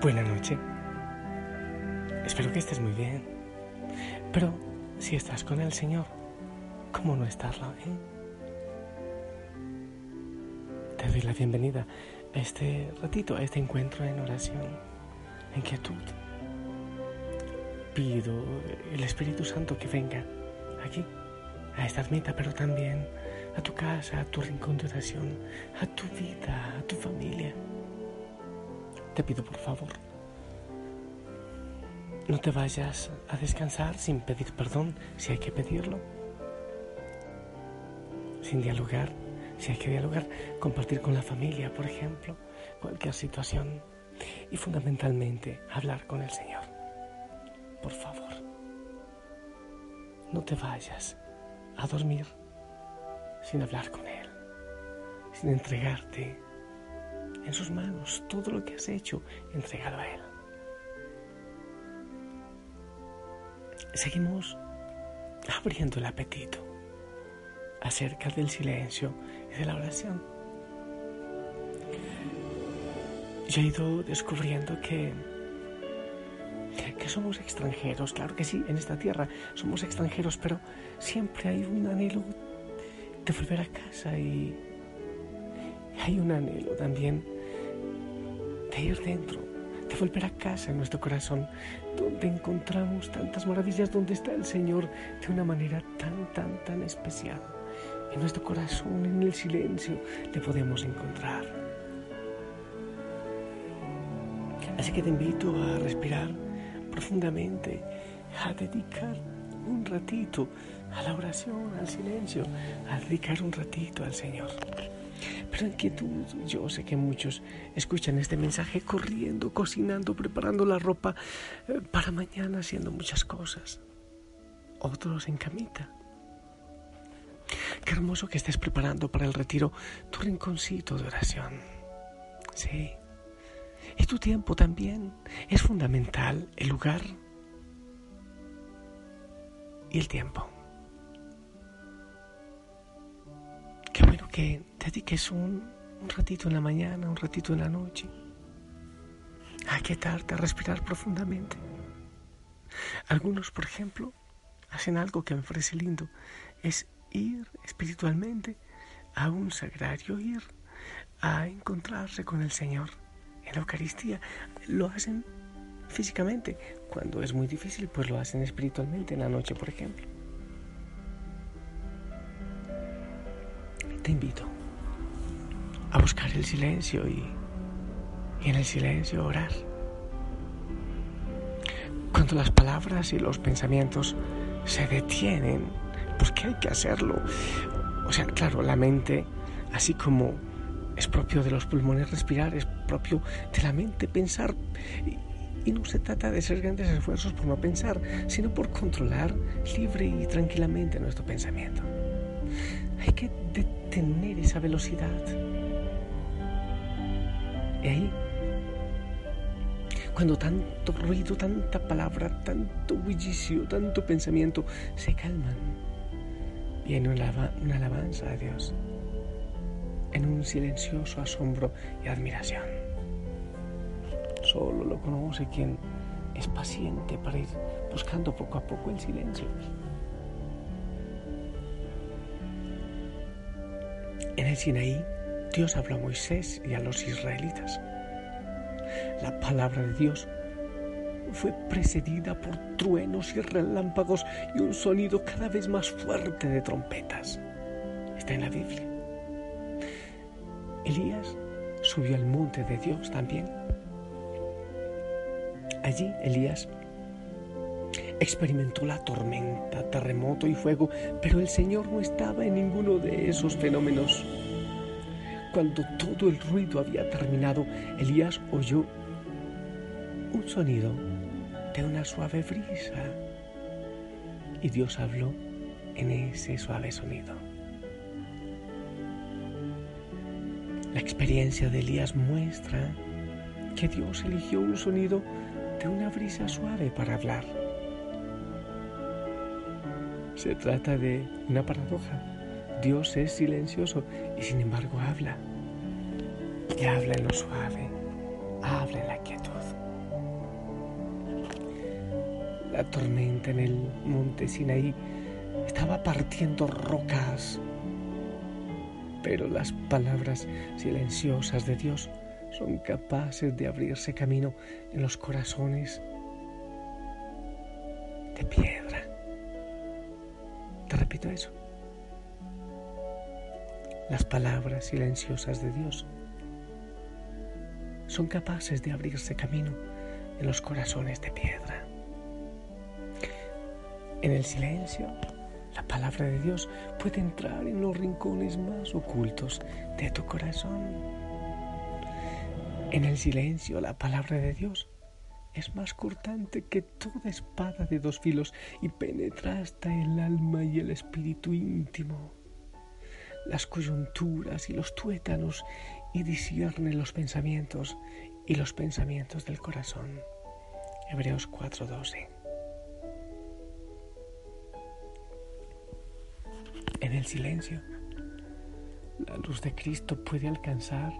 Buenas noches. Espero que estés muy bien. Pero si estás con el Señor, ¿cómo no estarlo? Eh? Te doy la bienvenida a este ratito, a este encuentro en oración, en quietud. Pido el Espíritu Santo que venga aquí, a esta ermita, pero también a tu casa, a tu rincón de oración, a tu vida, a tu familia. Te pido por favor, no te vayas a descansar sin pedir perdón si hay que pedirlo, sin dialogar si hay que dialogar, compartir con la familia, por ejemplo, cualquier situación y fundamentalmente hablar con el Señor. Por favor, no te vayas a dormir sin hablar con Él, sin entregarte en sus manos todo lo que has hecho, entregado a Él. Seguimos abriendo el apetito acerca del silencio y de la oración. Yo he ido descubriendo que, que somos extranjeros, claro que sí, en esta tierra somos extranjeros, pero siempre hay un anhelo de volver a casa y hay un anhelo también de ir dentro, de volver a casa en nuestro corazón, donde encontramos tantas maravillas, donde está el Señor de una manera tan, tan, tan especial. En nuestro corazón, en el silencio, le podemos encontrar. Así que te invito a respirar profundamente, a dedicar un ratito a la oración, al silencio, a dedicar un ratito al Señor. Pero en quietud, yo sé que muchos escuchan este mensaje corriendo, cocinando, preparando la ropa eh, para mañana, haciendo muchas cosas. Otros en camita. Qué hermoso que estés preparando para el retiro tu rinconcito de oración. Sí. Y tu tiempo también. Es fundamental el lugar y el tiempo. Que dediques un, un ratito en la mañana, un ratito en la noche. A quietarte, a respirar profundamente. Algunos, por ejemplo, hacen algo que me parece lindo. Es ir espiritualmente a un sagrario, ir a encontrarse con el Señor en la Eucaristía. Lo hacen físicamente. Cuando es muy difícil, pues lo hacen espiritualmente en la noche, por ejemplo. Te invito a buscar el silencio y, y en el silencio orar. Cuando las palabras y los pensamientos se detienen, pues que hay que hacerlo. O sea, claro, la mente, así como es propio de los pulmones respirar, es propio de la mente pensar. Y no se trata de hacer grandes esfuerzos por no pensar, sino por controlar libre y tranquilamente nuestro pensamiento. Hay que detener esa velocidad. Y ahí, cuando tanto ruido, tanta palabra, tanto bullicio, tanto pensamiento se calman, viene una, una alabanza a Dios en un silencioso asombro y admiración. Solo lo conoce quien es paciente para ir buscando poco a poco el silencio. En el Sinaí, Dios habló a Moisés y a los israelitas. La palabra de Dios fue precedida por truenos y relámpagos y un sonido cada vez más fuerte de trompetas. Está en la Biblia. Elías subió al monte de Dios también. Allí Elías experimentó la tormenta, terremoto y fuego, pero el Señor no estaba en ninguno de esos fenómenos. Cuando todo el ruido había terminado, Elías oyó un sonido de una suave brisa y Dios habló en ese suave sonido. La experiencia de Elías muestra que Dios eligió un sonido de una brisa suave para hablar. Se trata de una paradoja. Dios es silencioso y sin embargo habla. Y habla en lo suave, Abre la quietud. La tormenta en el monte Sinaí estaba partiendo rocas, pero las palabras silenciosas de Dios son capaces de abrirse camino en los corazones de piedra. Te repito eso. Las palabras silenciosas de Dios son capaces de abrirse camino en los corazones de piedra. En el silencio, la palabra de Dios puede entrar en los rincones más ocultos de tu corazón. En el silencio, la palabra de Dios es más cortante que toda espada de dos filos y penetra hasta el alma y el espíritu íntimo, las coyunturas y los tuétanos y discierne los pensamientos y los pensamientos del corazón. Hebreos 4:12. En el silencio, la luz de Cristo puede alcanzar,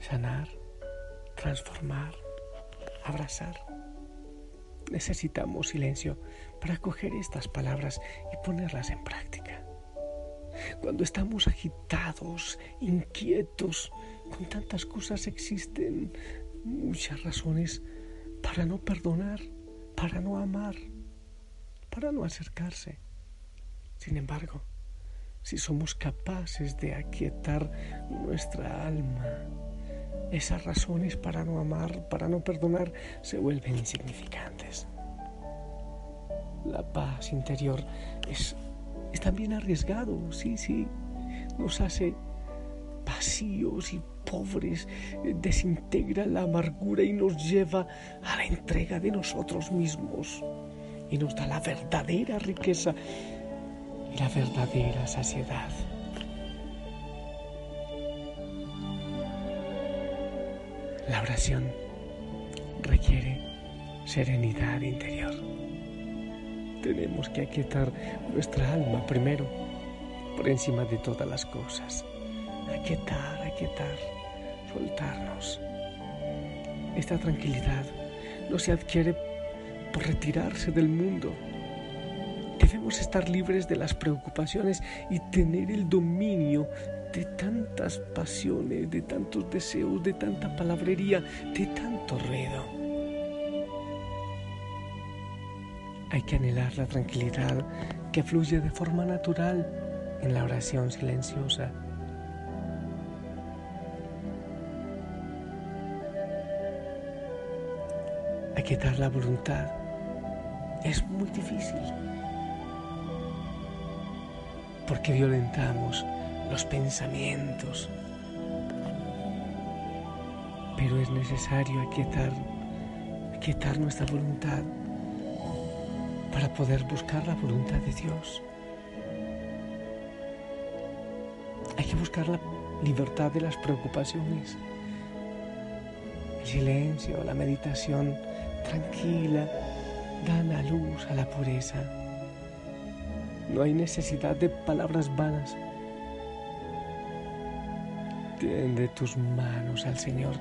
sanar, transformar, abrazar. Necesitamos silencio para coger estas palabras y ponerlas en práctica. Cuando estamos agitados, inquietos, con tantas cosas existen muchas razones para no perdonar, para no amar, para no acercarse. Sin embargo, si somos capaces de aquietar nuestra alma, esas razones para no amar, para no perdonar, se vuelven insignificantes. La paz interior es, es también arriesgado, sí, sí, nos hace vacíos y pobres, desintegra la amargura y nos lleva a la entrega de nosotros mismos y nos da la verdadera riqueza y la verdadera saciedad. La oración requiere serenidad interior. Tenemos que aquietar nuestra alma primero, por encima de todas las cosas. Aquietar, aquietar, soltarnos. Esta tranquilidad no se adquiere por retirarse del mundo. Debemos estar libres de las preocupaciones y tener el dominio de tantas pasiones, de tantos deseos, de tanta palabrería, de tanto ruido. Hay que anhelar la tranquilidad que fluye de forma natural en la oración silenciosa. Aquietar la voluntad es muy difícil porque violentamos los pensamientos. Pero es necesario aquietar, nuestra voluntad para poder buscar la voluntad de Dios. Hay que buscar la libertad de las preocupaciones. El silencio, la meditación tranquila dan a luz a la pureza. No hay necesidad de palabras vanas Tiende tus manos al Señor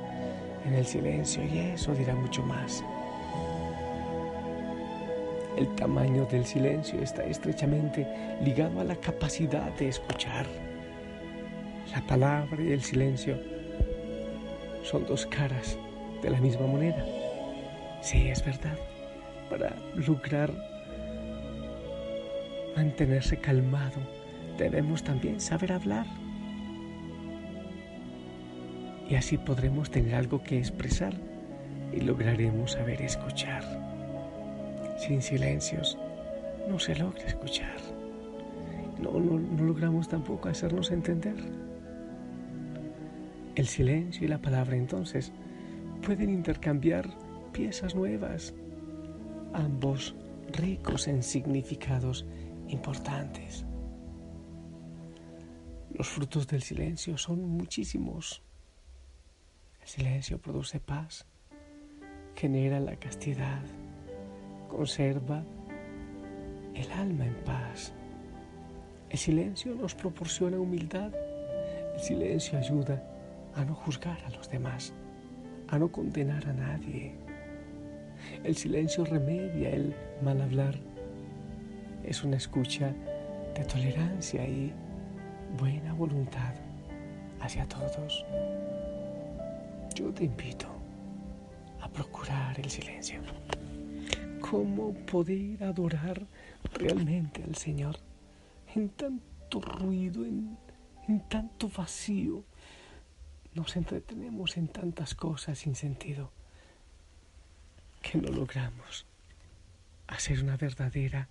en el silencio y eso dirá mucho más. El tamaño del silencio está estrechamente ligado a la capacidad de escuchar. La palabra y el silencio son dos caras de la misma moneda. Sí, es verdad. Para lograr mantenerse calmado, debemos también saber hablar y así podremos tener algo que expresar y lograremos saber escuchar. Sin silencios no se logra escuchar. No, no, logramos tampoco hacernos entender. El silencio y la palabra entonces pueden intercambiar piezas nuevas, ambos ricos en significados importantes. Los frutos del silencio son muchísimos silencio produce paz, genera la castidad, conserva el alma en paz. El silencio nos proporciona humildad. El silencio ayuda a no juzgar a los demás. a no condenar a nadie. El silencio remedia el mal hablar. Es una escucha de tolerancia y buena voluntad hacia todos. Yo te invito a procurar el silencio. ¿Cómo poder adorar realmente al Señor en tanto ruido, en, en tanto vacío? Nos entretenemos en tantas cosas sin sentido que no logramos hacer una verdadera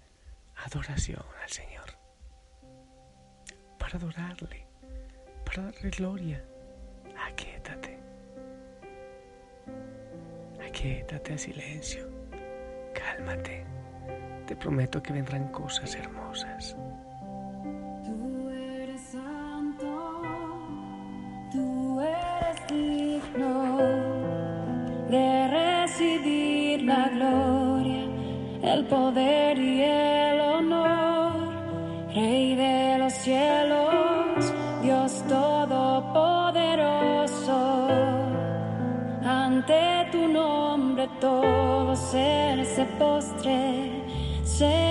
adoración al Señor. Para adorarle, para darle gloria, aquíétate. Aquíétate a silencio, cálmate. Te prometo que vendrán cosas hermosas. Eres santo, eres de recibir la gloria, el poder y Rey de los cielos, Dios todopoderoso. Ante tu nombre todo ser se postre, Señor.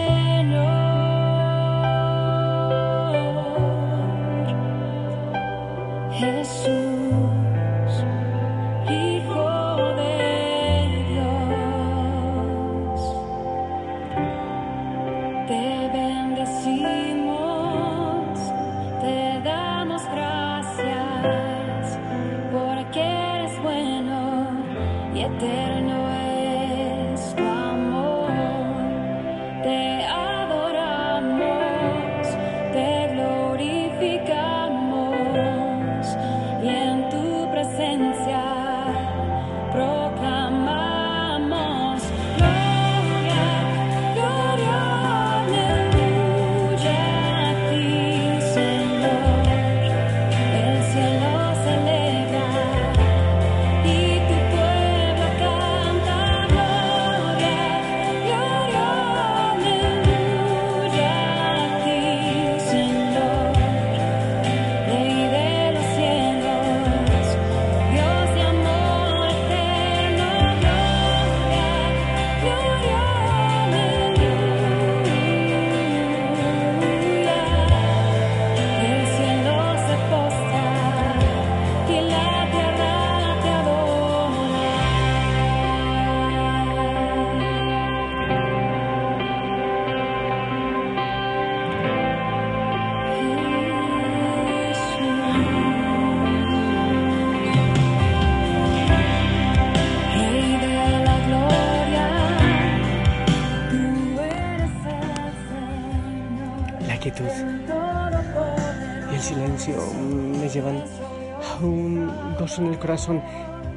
Corazón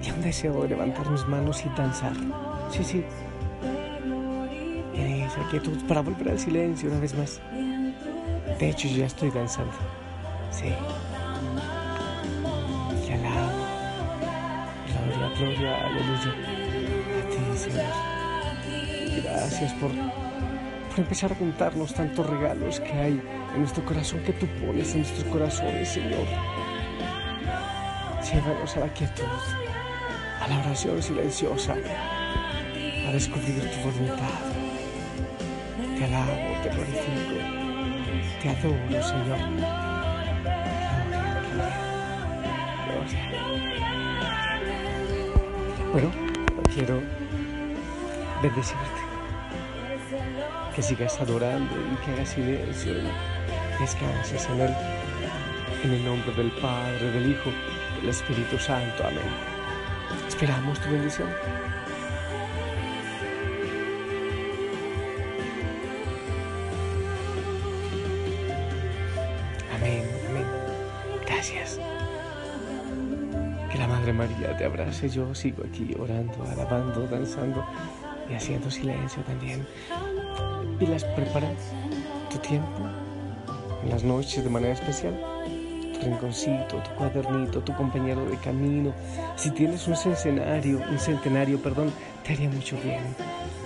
y un deseo de levantar mis manos y danzar. Sí, sí, en esa quietud para volver al silencio una vez más. De hecho, ya estoy danzando. Sí. Te alabo. Gloria, gloria, aleluya. A ti, Señor. Gracias por, por empezar a contarnos tantos regalos que hay en nuestro corazón, que tú pones en nuestros corazones, Señor. Llévanos a la quietud, a la oración silenciosa, a descubrir tu voluntad. Te alabo, te glorifico, te adoro, Señor. Bueno, quiero bendecirte. Que sigas adorando y que hagas silencio descanses en Él. En el nombre del Padre, del Hijo, del Espíritu Santo. Amén. Esperamos tu bendición. Amén, amén. Gracias. Que la Madre María te abrace. Yo sigo aquí orando, alabando, danzando y haciendo silencio también. Y las prepara tu tiempo en las noches de manera especial rinconcito, tu cuadernito, tu compañero de camino. Si tienes un centenario, un centenario, perdón, te haría mucho bien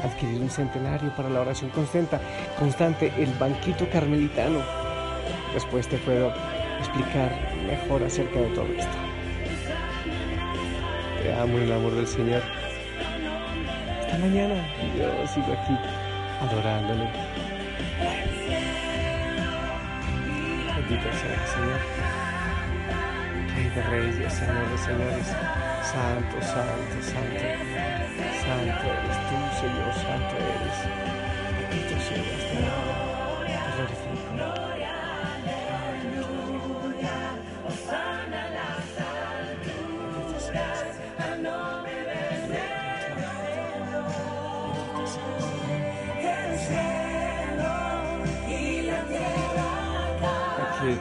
adquirir un centenario para la oración constante, constante el banquito carmelitano. Después te puedo explicar mejor acerca de todo esto. Te amo en el amor del Señor. Hasta mañana. Yo sigo aquí adorándole. Bendito sea el Señor. De Reyes, Señor Señores, Santo, Santo, Santo, Santo eres tú, Señor, Santo eres.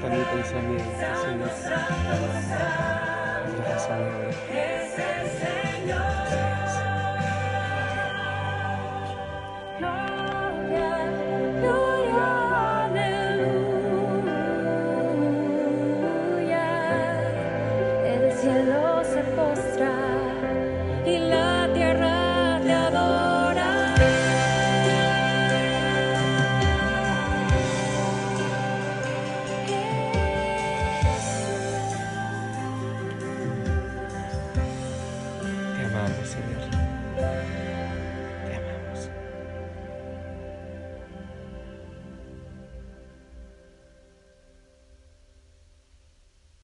está mi pensamiento, Señor. Gracias, Señor.